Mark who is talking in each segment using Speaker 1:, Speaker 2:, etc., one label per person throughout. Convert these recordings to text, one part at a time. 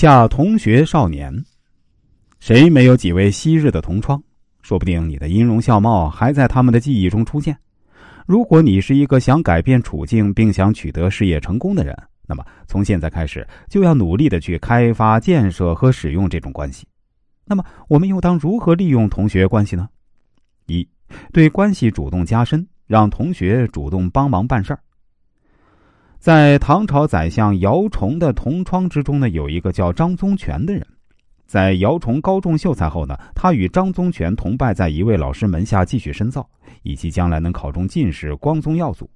Speaker 1: 恰同学少年，谁没有几位昔日的同窗？说不定你的音容笑貌还在他们的记忆中出现。如果你是一个想改变处境并想取得事业成功的人，那么从现在开始就要努力的去开发、建设和使用这种关系。那么，我们又当如何利用同学关系呢？一，对关系主动加深，让同学主动帮忙办事儿。在唐朝宰相姚崇的同窗之中呢，有一个叫张宗全的人。在姚崇高中秀才后呢，他与张宗全同拜在一位老师门下，继续深造，以及将来能考中进士、光宗耀祖。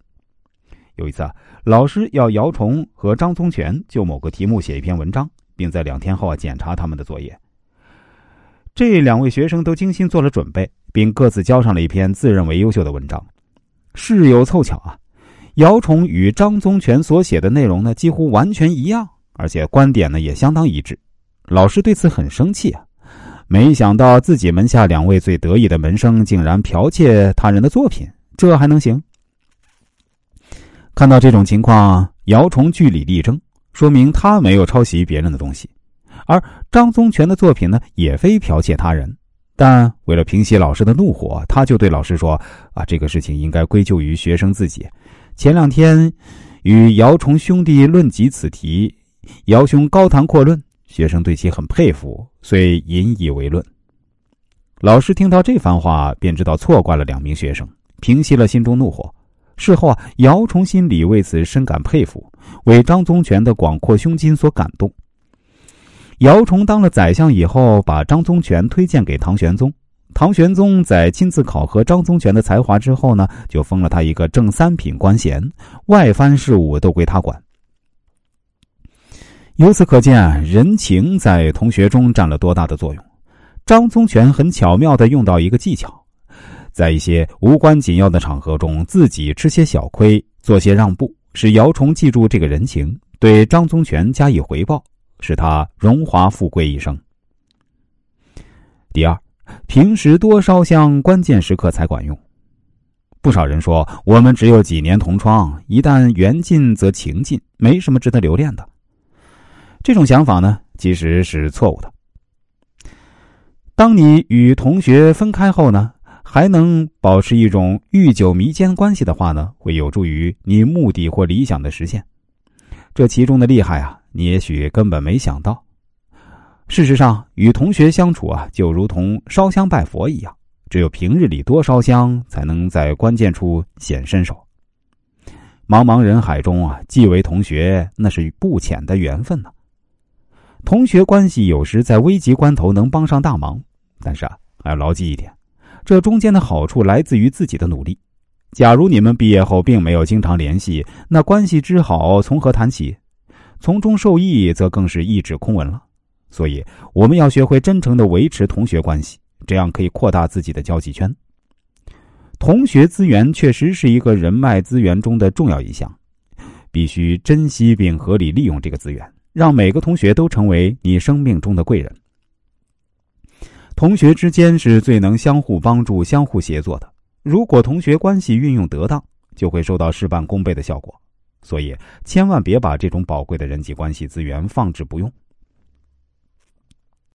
Speaker 1: 有一次，老师要姚崇和张宗全就某个题目写一篇文章，并在两天后啊检查他们的作业。这两位学生都精心做了准备，并各自交上了一篇自认为优秀的文章。事有凑巧啊，姚崇与张宗全所写的内容呢几乎完全一样，而且观点呢也相当一致。老师对此很生气啊！没想到自己门下两位最得意的门生竟然剽窃他人的作品，这还能行？看到这种情况，姚崇据理力争，说明他没有抄袭别人的东西，而张宗全的作品呢，也非剽窃他人。但为了平息老师的怒火，他就对老师说：“啊，这个事情应该归咎于学生自己。前两天与姚崇兄弟论及此题，姚兄高谈阔论。”学生对其很佩服，遂引以为论。老师听到这番话，便知道错怪了两名学生，平息了心中怒火。事后啊，姚崇心里为此深感佩服，为张宗全的广阔胸襟所感动。姚崇当了宰相以后，把张宗权推荐给唐玄宗。唐玄宗在亲自考核张宗权的才华之后呢，就封了他一个正三品官衔，外藩事务都归他管。由此可见，人情在同学中占了多大的作用。张宗权很巧妙的用到一个技巧，在一些无关紧要的场合中，自己吃些小亏，做些让步，使姚崇记住这个人情，对张宗权加以回报，使他荣华富贵一生。第二，平时多烧香，关键时刻才管用。不少人说，我们只有几年同窗，一旦缘尽则情尽，没什么值得留恋的。这种想法呢，其实是错误的。当你与同学分开后呢，还能保持一种愈久弥坚关系的话呢，会有助于你目的或理想的实现。这其中的厉害啊，你也许根本没想到。事实上，与同学相处啊，就如同烧香拜佛一样，只有平日里多烧香，才能在关键处显身手。茫茫人海中啊，既为同学，那是不浅的缘分呢。同学关系有时在危急关头能帮上大忙，但是啊，还要牢记一点，这中间的好处来自于自己的努力。假如你们毕业后并没有经常联系，那关系之好从何谈起？从中受益则更是一纸空文了。所以，我们要学会真诚的维持同学关系，这样可以扩大自己的交际圈。同学资源确实是一个人脉资源中的重要一项，必须珍惜并合理利用这个资源。让每个同学都成为你生命中的贵人。同学之间是最能相互帮助、相互协作的。如果同学关系运用得当，就会收到事半功倍的效果。所以，千万别把这种宝贵的人际关系资源放置不用。